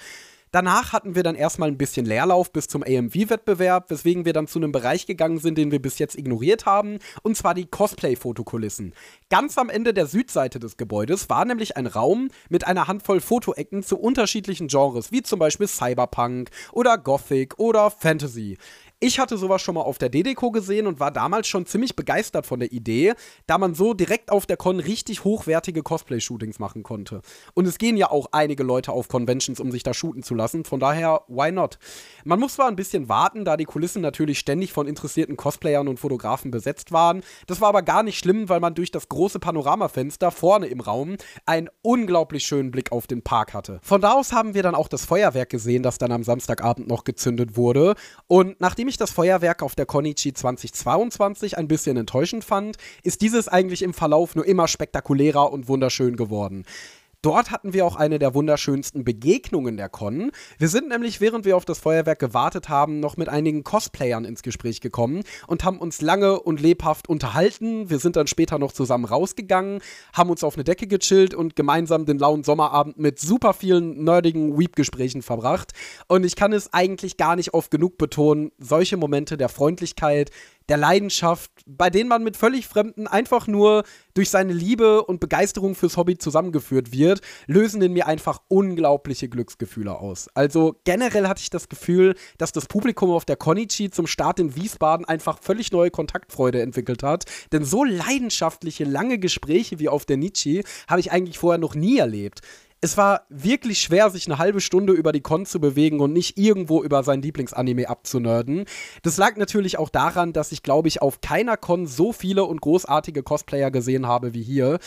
S1: Danach hatten wir dann erstmal ein bisschen Leerlauf bis zum AMV-Wettbewerb, weswegen wir dann zu einem Bereich gegangen sind, den wir bis jetzt ignoriert haben, und zwar die Cosplay-Fotokulissen. Ganz am Ende der Südseite des Gebäudes war nämlich ein Raum mit einer Handvoll Fotoecken zu unterschiedlichen Genres, wie zum Beispiel Cyberpunk oder Gothic oder Fantasy. Ich hatte sowas schon mal auf der DDCO gesehen und war damals schon ziemlich begeistert von der Idee, da man so direkt auf der Con richtig hochwertige Cosplay-Shootings machen konnte. Und es gehen ja auch einige Leute auf Conventions, um sich da shooten zu lassen, von daher, why not? Man muss zwar ein bisschen warten, da die Kulissen natürlich ständig von interessierten Cosplayern und Fotografen besetzt waren. Das war aber gar nicht schlimm, weil man durch das große Panoramafenster vorne im Raum einen unglaublich schönen Blick auf den Park hatte. Von da aus haben wir dann auch das Feuerwerk gesehen, das dann am Samstagabend noch gezündet wurde. Und nachdem ich das Feuerwerk auf der Konichi 2022 ein bisschen enttäuschend fand, ist dieses eigentlich im Verlauf nur immer spektakulärer und wunderschön geworden. Dort hatten wir auch eine der wunderschönsten Begegnungen der Con. Wir sind nämlich, während wir auf das Feuerwerk gewartet haben, noch mit einigen Cosplayern ins Gespräch gekommen und haben uns lange und lebhaft unterhalten. Wir sind dann später noch zusammen rausgegangen, haben uns auf eine Decke gechillt und gemeinsam den lauen Sommerabend mit super vielen nerdigen Weep-Gesprächen verbracht. Und ich kann es eigentlich gar nicht oft genug betonen, solche Momente der Freundlichkeit, der Leidenschaft, bei denen man mit völlig Fremden einfach nur durch seine Liebe und Begeisterung fürs Hobby zusammengeführt wird, lösen in mir einfach unglaubliche Glücksgefühle aus. Also generell hatte ich das Gefühl, dass das Publikum auf der Konichi zum Start in Wiesbaden einfach völlig neue Kontaktfreude entwickelt hat. Denn so leidenschaftliche, lange Gespräche wie auf der Nietzsche habe ich eigentlich vorher noch nie erlebt es war wirklich schwer, sich eine halbe Stunde über die Con zu bewegen und nicht irgendwo über sein Lieblingsanime abzunörden. Das lag natürlich auch daran, dass ich, glaube ich, auf keiner Con so viele und großartige Cosplayer gesehen habe wie hier.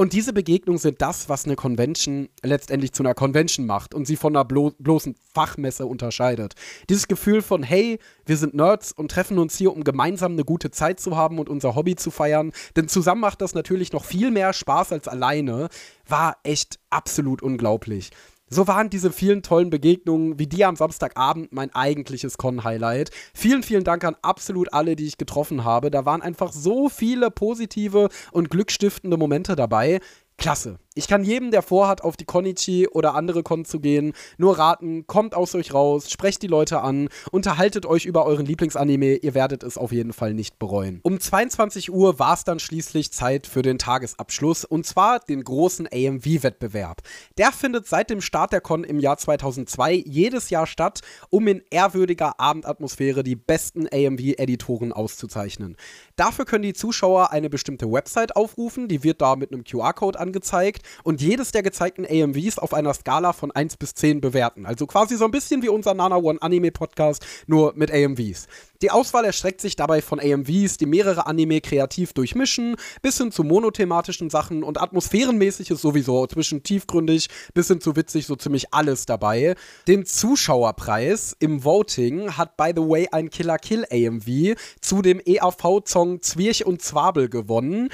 S1: Und diese Begegnungen sind das, was eine Convention letztendlich zu einer Convention macht und sie von einer blo bloßen Fachmesse unterscheidet. Dieses Gefühl von, hey, wir sind Nerds und treffen uns hier, um gemeinsam eine gute Zeit zu haben und unser Hobby zu feiern. Denn zusammen macht das natürlich noch viel mehr Spaß als alleine. War echt absolut unglaublich. So waren diese vielen tollen Begegnungen wie die am Samstagabend mein eigentliches Con-Highlight. Vielen, vielen Dank an absolut alle, die ich getroffen habe. Da waren einfach so viele positive und glückstiftende Momente dabei. Klasse. Ich kann jedem, der vorhat, auf die Konichi oder andere Con zu gehen, nur raten, kommt aus euch raus, sprecht die Leute an, unterhaltet euch über euren Lieblingsanime, ihr werdet es auf jeden Fall nicht bereuen. Um 22 Uhr war es dann schließlich Zeit für den Tagesabschluss und zwar den großen AMV-Wettbewerb. Der findet seit dem Start der Con im Jahr 2002 jedes Jahr statt, um in ehrwürdiger Abendatmosphäre die besten AMV-Editoren auszuzeichnen. Dafür können die Zuschauer eine bestimmte Website aufrufen, die wird da mit einem QR-Code angezeigt und jedes der gezeigten AMVs auf einer Skala von 1 bis 10 bewerten. Also quasi so ein bisschen wie unser Nana One Anime Podcast, nur mit AMVs. Die Auswahl erstreckt sich dabei von AMVs, die mehrere Anime kreativ durchmischen, bis hin zu monothematischen Sachen und atmosphärenmäßig ist sowieso zwischen tiefgründig bis hin zu witzig so ziemlich alles dabei. Den Zuschauerpreis im Voting hat by the way ein Killer Kill AMV zu dem EAV-Song Zwirch und Zwabel gewonnen.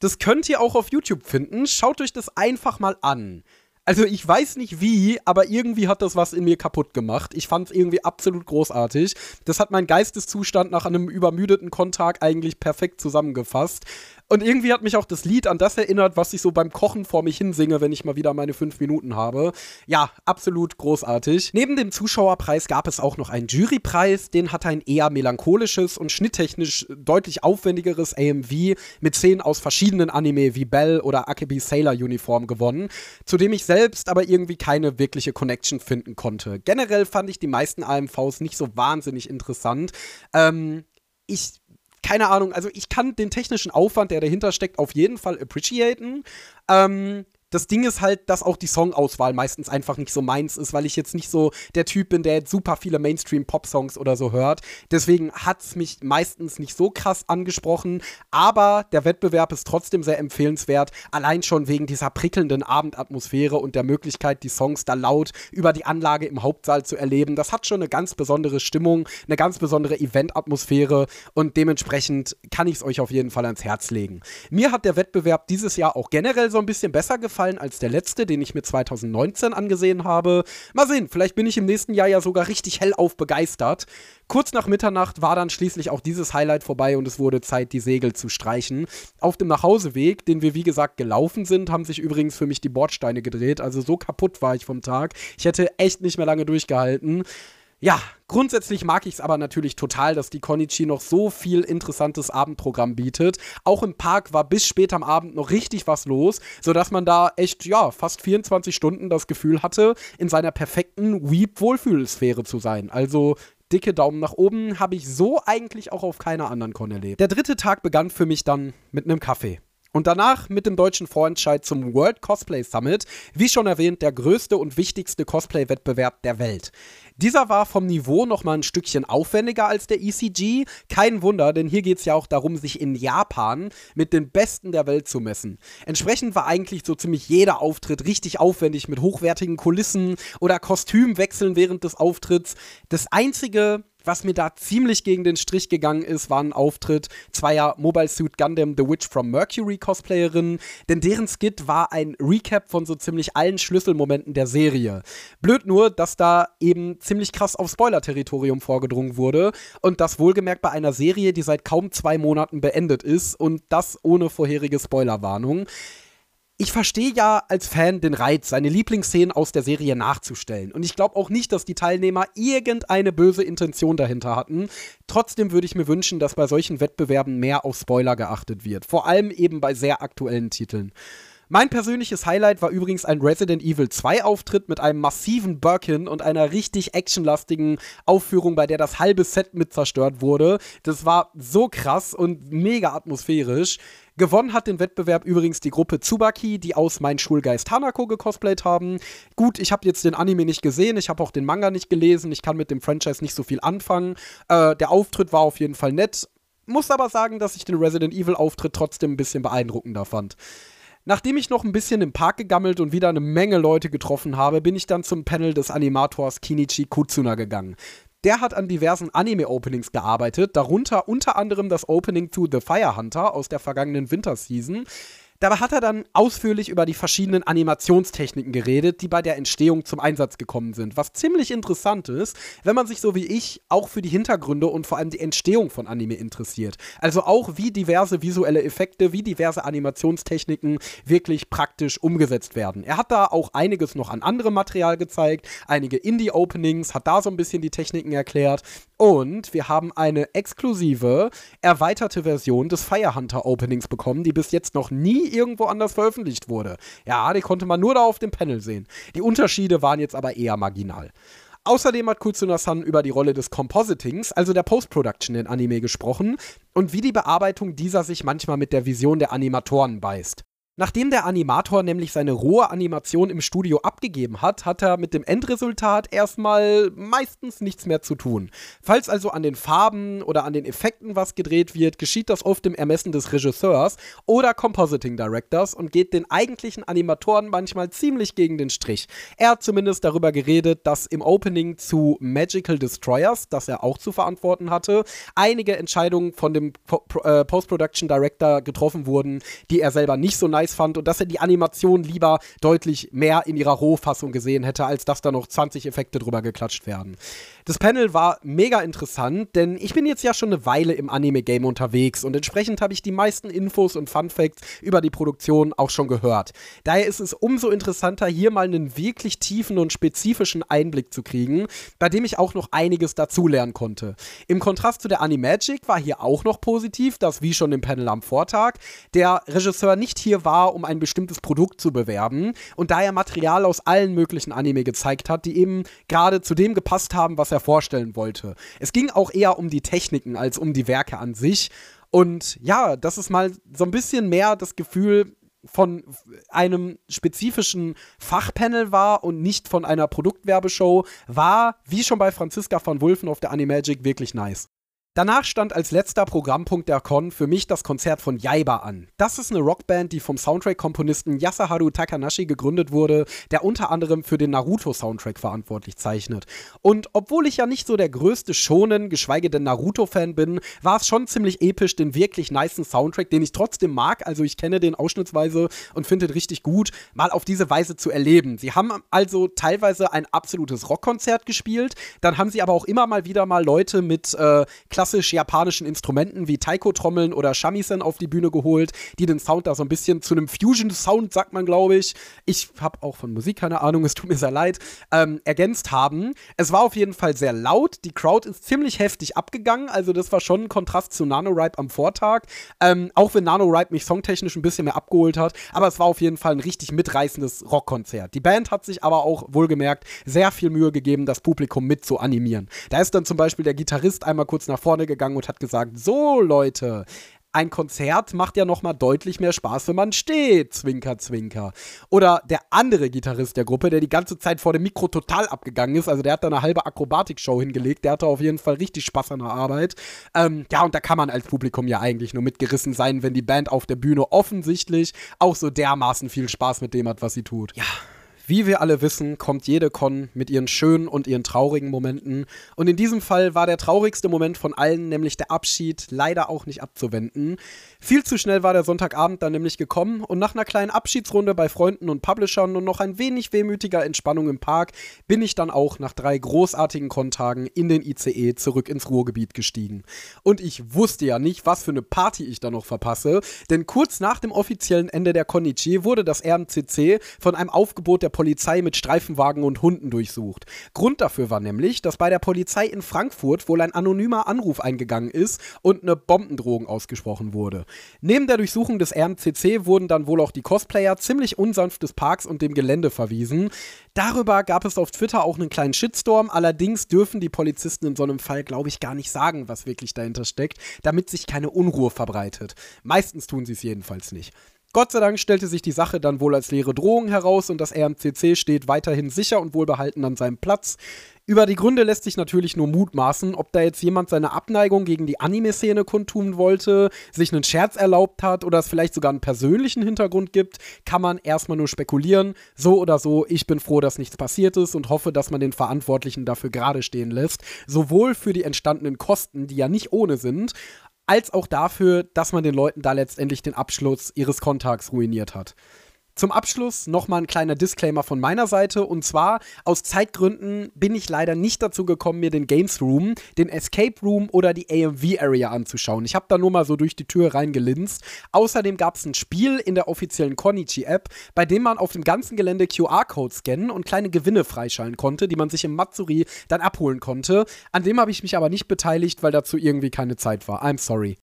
S1: Das könnt ihr auch auf YouTube finden. Schaut euch das einfach mal an. Also ich weiß nicht wie, aber irgendwie hat das was in mir kaputt gemacht. Ich fand es irgendwie absolut großartig. Das hat meinen Geisteszustand nach einem übermüdeten Kontag eigentlich perfekt zusammengefasst. Und irgendwie hat mich auch das Lied an das erinnert, was ich so beim Kochen vor mich hinsinge, wenn ich mal wieder meine fünf Minuten habe. Ja, absolut großartig. Neben dem Zuschauerpreis gab es auch noch einen Jurypreis. Den hat ein eher melancholisches und schnitttechnisch deutlich aufwendigeres AMV mit Szenen aus verschiedenen Anime wie Bell oder Akebi Sailor Uniform gewonnen, zu dem ich selbst aber irgendwie keine wirkliche Connection finden konnte. Generell fand ich die meisten AMVs nicht so wahnsinnig interessant. Ähm, ich keine Ahnung, also ich kann den technischen Aufwand, der dahinter steckt, auf jeden Fall appreciaten. Ähm, das Ding ist halt, dass auch die Songauswahl meistens einfach nicht so meins ist, weil ich jetzt nicht so der Typ bin, der jetzt super viele Mainstream-Pop-Songs oder so hört. Deswegen hat es mich meistens nicht so krass angesprochen. Aber der Wettbewerb ist trotzdem sehr empfehlenswert, allein schon wegen dieser prickelnden Abendatmosphäre und der Möglichkeit, die Songs da laut über die Anlage im Hauptsaal zu erleben. Das hat schon eine ganz besondere Stimmung, eine ganz besondere Event-Atmosphäre und dementsprechend kann ich es euch auf jeden Fall ans Herz legen. Mir hat der Wettbewerb dieses Jahr auch generell so ein bisschen besser gefallen gefallen als der letzte, den ich mir 2019 angesehen habe. Mal sehen, vielleicht bin ich im nächsten Jahr ja sogar richtig hellauf begeistert. Kurz nach Mitternacht war dann schließlich auch dieses Highlight vorbei und es wurde Zeit, die Segel zu streichen. Auf dem Nachhauseweg, den wir wie gesagt gelaufen sind, haben sich übrigens für mich die Bordsteine gedreht. Also so kaputt war ich vom Tag. Ich hätte echt nicht mehr lange durchgehalten. Ja, grundsätzlich mag ich es aber natürlich total, dass die Konichi noch so viel interessantes Abendprogramm bietet. Auch im Park war bis spät am Abend noch richtig was los, sodass man da echt, ja, fast 24 Stunden das Gefühl hatte, in seiner perfekten Weep-Wohlfühlsphäre zu sein. Also dicke Daumen nach oben habe ich so eigentlich auch auf keiner anderen Con erlebt. Der dritte Tag begann für mich dann mit einem Kaffee. Und danach mit dem deutschen Vorentscheid zum World Cosplay Summit, wie schon erwähnt, der größte und wichtigste Cosplay-Wettbewerb der Welt. Dieser war vom Niveau noch mal ein Stückchen aufwendiger als der ECG. Kein Wunder, denn hier geht es ja auch darum, sich in Japan mit den Besten der Welt zu messen. Entsprechend war eigentlich so ziemlich jeder Auftritt richtig aufwendig mit hochwertigen Kulissen oder Kostümwechseln während des Auftritts. Das einzige was mir da ziemlich gegen den Strich gegangen ist, war ein Auftritt zweier Mobile Suit Gundam The Witch from Mercury Cosplayerinnen, denn deren Skit war ein Recap von so ziemlich allen Schlüsselmomenten der Serie. Blöd nur, dass da eben ziemlich krass auf Spoiler-Territorium vorgedrungen wurde und das wohlgemerkt bei einer Serie, die seit kaum zwei Monaten beendet ist und das ohne vorherige Spoilerwarnung ich verstehe ja als Fan den Reiz, seine Lieblingsszenen aus der Serie nachzustellen. Und ich glaube auch nicht, dass die Teilnehmer irgendeine böse Intention dahinter hatten. Trotzdem würde ich mir wünschen, dass bei solchen Wettbewerben mehr auf Spoiler geachtet wird. Vor allem eben bei sehr aktuellen Titeln. Mein persönliches Highlight war übrigens ein Resident Evil 2 Auftritt mit einem massiven Birkin und einer richtig actionlastigen Aufführung, bei der das halbe Set mit zerstört wurde. Das war so krass und mega atmosphärisch. Gewonnen hat den Wettbewerb übrigens die Gruppe Tsubaki, die aus Mein Schulgeist Hanako gecosplayt haben. Gut, ich habe jetzt den Anime nicht gesehen, ich habe auch den Manga nicht gelesen, ich kann mit dem Franchise nicht so viel anfangen. Äh, der Auftritt war auf jeden Fall nett, muss aber sagen, dass ich den Resident Evil Auftritt trotzdem ein bisschen beeindruckender fand. Nachdem ich noch ein bisschen im Park gegammelt und wieder eine Menge Leute getroffen habe, bin ich dann zum Panel des Animators Kinichi Kutsuna gegangen. Der hat an diversen Anime-Openings gearbeitet, darunter unter anderem das Opening zu The Fire Hunter aus der vergangenen Winterseason. Dabei hat er dann ausführlich über die verschiedenen Animationstechniken geredet, die bei der Entstehung zum Einsatz gekommen sind. Was ziemlich interessant ist, wenn man sich so wie ich auch für die Hintergründe und vor allem die Entstehung von Anime interessiert. Also auch wie diverse visuelle Effekte, wie diverse Animationstechniken wirklich praktisch umgesetzt werden. Er hat da auch einiges noch an anderem Material gezeigt, einige Indie-Openings, hat da so ein bisschen die Techniken erklärt. Und wir haben eine exklusive, erweiterte Version des Firehunter Openings bekommen, die bis jetzt noch nie irgendwo anders veröffentlicht wurde. Ja, die konnte man nur da auf dem Panel sehen. Die Unterschiede waren jetzt aber eher marginal. Außerdem hat Kutsuna-san über die Rolle des Compositings, also der Post-Production in Anime gesprochen und wie die Bearbeitung dieser sich manchmal mit der Vision der Animatoren beißt. Nachdem der Animator nämlich seine rohe Animation im Studio abgegeben hat, hat er mit dem Endresultat erstmal meistens nichts mehr zu tun. Falls also an den Farben oder an den Effekten was gedreht wird, geschieht das oft im Ermessen des Regisseurs oder Compositing Directors und geht den eigentlichen Animatoren manchmal ziemlich gegen den Strich. Er hat zumindest darüber geredet, dass im Opening zu Magical Destroyers, das er auch zu verantworten hatte, einige Entscheidungen von dem äh, Post-Production Director getroffen wurden, die er selber nicht so nice nice fand und dass er die Animation lieber deutlich mehr in ihrer Rohfassung gesehen hätte, als dass da noch 20 Effekte drüber geklatscht werden. Das Panel war mega interessant, denn ich bin jetzt ja schon eine Weile im Anime-Game unterwegs und entsprechend habe ich die meisten Infos und Fun Facts über die Produktion auch schon gehört. Daher ist es umso interessanter, hier mal einen wirklich tiefen und spezifischen Einblick zu kriegen, bei dem ich auch noch einiges dazulernen konnte. Im Kontrast zu der Animagic war hier auch noch positiv, dass wie schon im Panel am Vortag der Regisseur nicht hier war, um ein bestimmtes Produkt zu bewerben und daher Material aus allen möglichen Anime gezeigt hat, die eben gerade zu dem gepasst haben, was er er vorstellen wollte. Es ging auch eher um die Techniken als um die Werke an sich. Und ja, das ist mal so ein bisschen mehr das Gefühl, von einem spezifischen Fachpanel war und nicht von einer Produktwerbeshow, war, wie schon bei Franziska von Wulfen auf der Animagic, wirklich nice. Danach stand als letzter Programmpunkt der Con für mich das Konzert von Yaiba an. Das ist eine Rockband, die vom Soundtrack-Komponisten Yasuharu Takanashi gegründet wurde, der unter anderem für den Naruto-Soundtrack verantwortlich zeichnet. Und obwohl ich ja nicht so der größte Shonen, geschweige denn Naruto-Fan bin, war es schon ziemlich episch, den wirklich niceen Soundtrack, den ich trotzdem mag, also ich kenne den ausschnittsweise und finde den richtig gut, mal auf diese Weise zu erleben. Sie haben also teilweise ein absolutes Rockkonzert gespielt, dann haben sie aber auch immer mal wieder mal Leute mit äh, klassisch japanischen Instrumenten wie Taiko-Trommeln oder Shamisen auf die Bühne geholt, die den Sound da so ein bisschen zu einem Fusion-Sound, sagt man, glaube ich. Ich habe auch von Musik keine Ahnung, es tut mir sehr leid, ähm, ergänzt haben. Es war auf jeden Fall sehr laut. Die Crowd ist ziemlich heftig abgegangen. Also, das war schon ein Kontrast zu NaNoWriMe am Vortag. Ähm, auch wenn NaNoWriMe mich songtechnisch ein bisschen mehr abgeholt hat. Aber es war auf jeden Fall ein richtig mitreißendes Rockkonzert. Die Band hat sich aber auch wohlgemerkt sehr viel Mühe gegeben, das Publikum mit zu animieren. Da ist dann zum Beispiel der Gitarrist einmal kurz nach vorne vorne gegangen und hat gesagt, so Leute, ein Konzert macht ja noch mal deutlich mehr Spaß, wenn man steht, zwinker, zwinker. Oder der andere Gitarrist der Gruppe, der die ganze Zeit vor dem Mikro total abgegangen ist, also der hat da eine halbe Akrobatikshow hingelegt, der hatte auf jeden Fall richtig Spaß an der Arbeit. Ähm, ja, und da kann man als Publikum ja eigentlich nur mitgerissen sein, wenn die Band auf der Bühne offensichtlich auch so dermaßen viel Spaß mit dem hat, was sie tut. Ja. Wie wir alle wissen, kommt jede Con mit ihren schönen und ihren traurigen Momenten. Und in diesem Fall war der traurigste Moment von allen, nämlich der Abschied, leider auch nicht abzuwenden. Viel zu schnell war der Sonntagabend dann nämlich gekommen und nach einer kleinen Abschiedsrunde bei Freunden und Publishern und noch ein wenig wehmütiger Entspannung im Park bin ich dann auch nach drei großartigen Kontagen in den ICE zurück ins Ruhrgebiet gestiegen. Und ich wusste ja nicht, was für eine Party ich da noch verpasse, denn kurz nach dem offiziellen Ende der Konichi wurde das RMCC von einem Aufgebot der Polizei mit Streifenwagen und Hunden durchsucht. Grund dafür war nämlich, dass bei der Polizei in Frankfurt wohl ein anonymer Anruf eingegangen ist und eine Bombendrohung ausgesprochen wurde. Neben der Durchsuchung des RMCC wurden dann wohl auch die Cosplayer ziemlich unsanft des Parks und dem Gelände verwiesen. Darüber gab es auf Twitter auch einen kleinen Shitstorm, allerdings dürfen die Polizisten in so einem Fall, glaube ich, gar nicht sagen, was wirklich dahinter steckt, damit sich keine Unruhe verbreitet. Meistens tun sie es jedenfalls nicht. Gott sei Dank stellte sich die Sache dann wohl als leere Drohung heraus und das RMCC steht weiterhin sicher und wohlbehalten an seinem Platz. Über die Gründe lässt sich natürlich nur mutmaßen, ob da jetzt jemand seine Abneigung gegen die Anime-Szene kundtun wollte, sich einen Scherz erlaubt hat oder es vielleicht sogar einen persönlichen Hintergrund gibt, kann man erstmal nur spekulieren. So oder so, ich bin froh, dass nichts passiert ist und hoffe, dass man den Verantwortlichen dafür gerade stehen lässt. Sowohl für die entstandenen Kosten, die ja nicht ohne sind, als auch dafür, dass man den Leuten da letztendlich den Abschluss ihres Kontakts ruiniert hat. Zum Abschluss nochmal ein kleiner Disclaimer von meiner Seite. Und zwar, aus Zeitgründen bin ich leider nicht dazu gekommen, mir den Games Room, den Escape Room oder die AMV Area anzuschauen. Ich habe da nur mal so durch die Tür reingelinst. Außerdem gab es ein Spiel in der offiziellen Konichi-App, bei dem man auf dem ganzen Gelände QR-Codes scannen und kleine Gewinne freischalten konnte, die man sich im Matsuri dann abholen konnte. An dem habe ich mich aber nicht beteiligt, weil dazu irgendwie keine Zeit war. I'm sorry.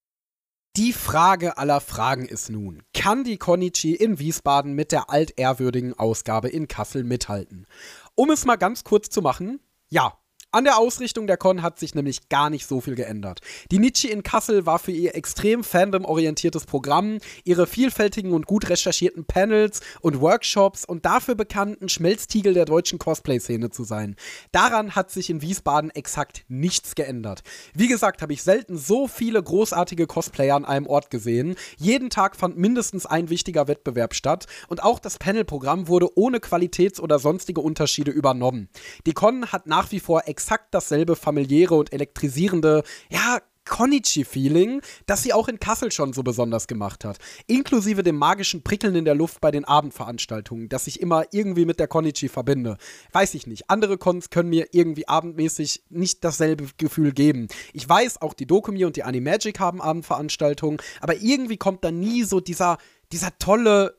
S1: Die Frage aller Fragen ist nun, kann die Konichi in Wiesbaden mit der altehrwürdigen Ausgabe in Kassel mithalten? Um es mal ganz kurz zu machen, ja, an der Ausrichtung der Con hat sich nämlich gar nicht so viel geändert. Die Nietzsche in Kassel war für ihr extrem fandom-orientiertes Programm, ihre vielfältigen und gut recherchierten Panels und Workshops und dafür bekannten Schmelztiegel der deutschen Cosplay-Szene zu sein. Daran hat sich in Wiesbaden exakt nichts geändert. Wie gesagt, habe ich selten so viele großartige Cosplayer an einem Ort gesehen. Jeden Tag fand mindestens ein wichtiger Wettbewerb statt und auch das Panelprogramm wurde ohne Qualitäts- oder sonstige Unterschiede übernommen. Die Con hat nach wie vor extrem exakt dasselbe familiäre und elektrisierende, ja, Konichi-Feeling, das sie auch in Kassel schon so besonders gemacht hat. Inklusive dem magischen Prickeln in der Luft bei den Abendveranstaltungen, das ich immer irgendwie mit der Konichi verbinde. Weiß ich nicht. Andere Cons können mir irgendwie abendmäßig nicht dasselbe Gefühl geben. Ich weiß, auch die Dokumi und die Animagic haben Abendveranstaltungen, aber irgendwie kommt da nie so dieser, dieser tolle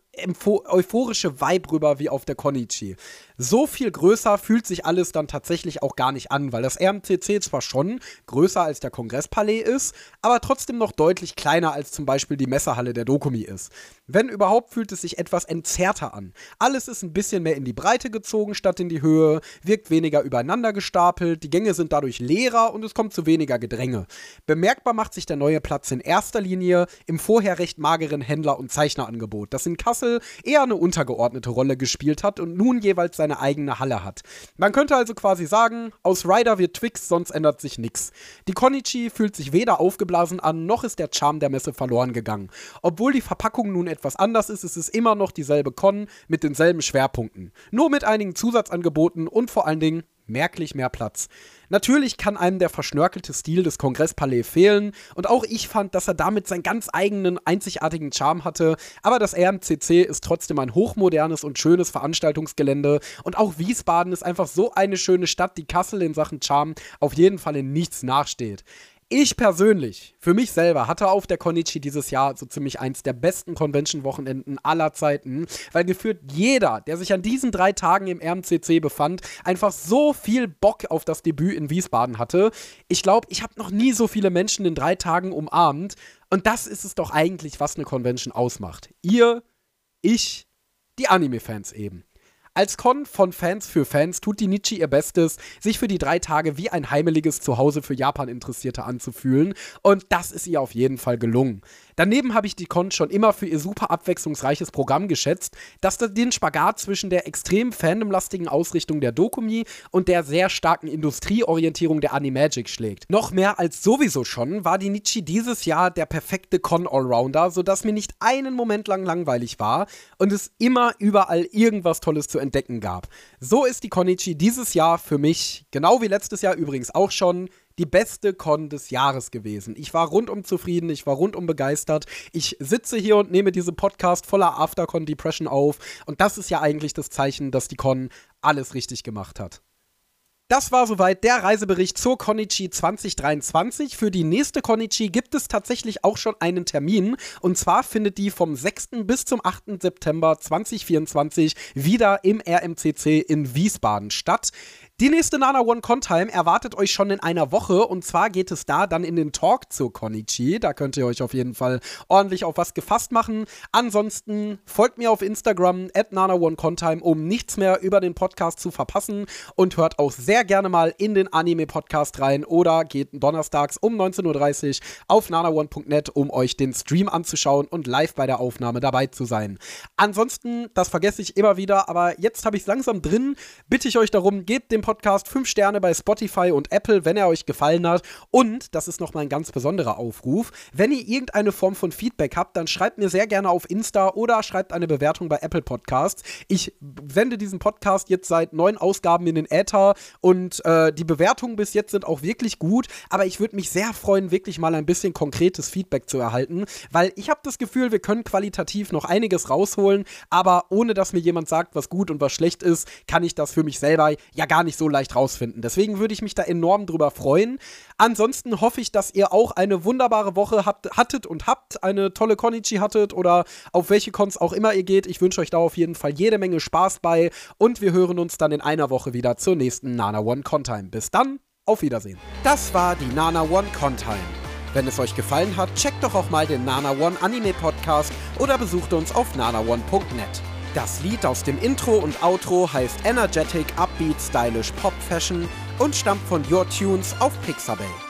S1: euphorische Vibe rüber wie auf der Konichi. So viel größer fühlt sich alles dann tatsächlich auch gar nicht an, weil das RMCC zwar schon größer als der Kongresspalais ist, aber trotzdem noch deutlich kleiner als zum Beispiel die Messehalle der Dokumi ist. Wenn überhaupt, fühlt es sich etwas entzerrter an. Alles ist ein bisschen mehr in die Breite gezogen statt in die Höhe, wirkt weniger übereinander gestapelt, die Gänge sind dadurch leerer und es kommt zu weniger Gedränge. Bemerkbar macht sich der neue Platz in erster Linie im vorher recht mageren Händler- und Zeichnerangebot, das in Kassel eher eine untergeordnete Rolle gespielt hat und nun jeweils seine eigene Halle hat. Man könnte also quasi sagen, aus Ryder wird Twix, sonst ändert sich nichts. Die Konichi fühlt sich weder aufgeblasen an, noch ist der Charme der Messe verloren gegangen. Obwohl die Verpackung nun etwas anders ist, ist es immer noch dieselbe Con mit denselben Schwerpunkten. Nur mit einigen Zusatzangeboten und vor allen Dingen merklich mehr Platz. Natürlich kann einem der verschnörkelte Stil des Kongresspalais fehlen und auch ich fand, dass er damit seinen ganz eigenen, einzigartigen Charme hatte, aber das RMCC ist trotzdem ein hochmodernes und schönes Veranstaltungsgelände und auch Wiesbaden ist einfach so eine schöne Stadt, die Kassel in Sachen Charme auf jeden Fall in nichts nachsteht. Ich persönlich, für mich selber, hatte auf der Konichi dieses Jahr so ziemlich eins der besten Convention-Wochenenden aller Zeiten, weil geführt jeder, der sich an diesen drei Tagen im RMCC befand, einfach so viel Bock auf das Debüt in Wiesbaden hatte. Ich glaube, ich habe noch nie so viele Menschen in drei Tagen umarmt. Und das ist es doch eigentlich, was eine Convention ausmacht. Ihr, ich, die Anime-Fans eben. Als Con von Fans für Fans tut die Nietzsche ihr Bestes, sich für die drei Tage wie ein heimeliges Zuhause für Japan-Interessierte anzufühlen. Und das ist ihr auf jeden Fall gelungen. Daneben habe ich die Con schon immer für ihr super abwechslungsreiches Programm geschätzt, das den Spagat zwischen der extrem fandomlastigen Ausrichtung der Dokumi und der sehr starken Industrieorientierung der Animagic schlägt. Noch mehr als sowieso schon war die Nietzsche dieses Jahr der perfekte Con-Allrounder, sodass mir nicht einen Moment lang langweilig war und es immer überall irgendwas Tolles zu entdecken gab. So ist die Konichi dieses Jahr für mich, genau wie letztes Jahr übrigens auch schon, die beste Con des Jahres gewesen. Ich war rundum zufrieden, ich war rundum begeistert. Ich sitze hier und nehme diese Podcast voller Aftercon Depression auf und das ist ja eigentlich das Zeichen, dass die Con alles richtig gemacht hat. Das war soweit der Reisebericht zur Konichi 2023. Für die nächste Konichi gibt es tatsächlich auch schon einen Termin. Und zwar findet die vom 6. bis zum 8. September 2024 wieder im RMCC in Wiesbaden statt. Die nächste Nana One Con Time erwartet euch schon in einer Woche und zwar geht es da dann in den Talk zur Konichi. Da könnt ihr euch auf jeden Fall ordentlich auf was gefasst machen. Ansonsten folgt mir auf Instagram at Nana One Con um nichts mehr über den Podcast zu verpassen und hört auch sehr gerne mal in den Anime Podcast rein oder geht donnerstags um 19.30 Uhr auf nanaone.net, um euch den Stream anzuschauen und live bei der Aufnahme dabei zu sein. Ansonsten, das vergesse ich immer wieder, aber jetzt habe ich es langsam drin, bitte ich euch darum, gebt dem Podcast 5 Sterne bei Spotify und Apple, wenn er euch gefallen hat. Und, das ist nochmal ein ganz besonderer Aufruf, wenn ihr irgendeine Form von Feedback habt, dann schreibt mir sehr gerne auf Insta oder schreibt eine Bewertung bei Apple Podcasts. Ich sende diesen Podcast jetzt seit neun Ausgaben in den Äther und äh, die Bewertungen bis jetzt sind auch wirklich gut, aber ich würde mich sehr freuen, wirklich mal ein bisschen konkretes Feedback zu erhalten, weil ich habe das Gefühl, wir können qualitativ noch einiges rausholen, aber ohne dass mir jemand sagt, was gut und was schlecht ist, kann ich das für mich selber ja gar nicht nicht so leicht rausfinden. Deswegen würde ich mich da enorm drüber freuen. Ansonsten hoffe ich, dass ihr auch eine wunderbare Woche habt, hattet und habt, eine tolle Konichi hattet oder auf welche Cons auch immer ihr geht. Ich wünsche euch da auf jeden Fall jede Menge Spaß bei und wir hören uns dann in einer Woche wieder zur nächsten Nana One Contime. Bis dann, auf Wiedersehen. Das war die Nana One Contime. Wenn es euch gefallen hat, checkt doch auch mal den Nana One Anime Podcast oder besucht uns auf nanaone.net. Das Lied aus dem Intro und Outro heißt Energetic Upbeat Stylish Pop Fashion und stammt von Your Tunes auf Pixabay.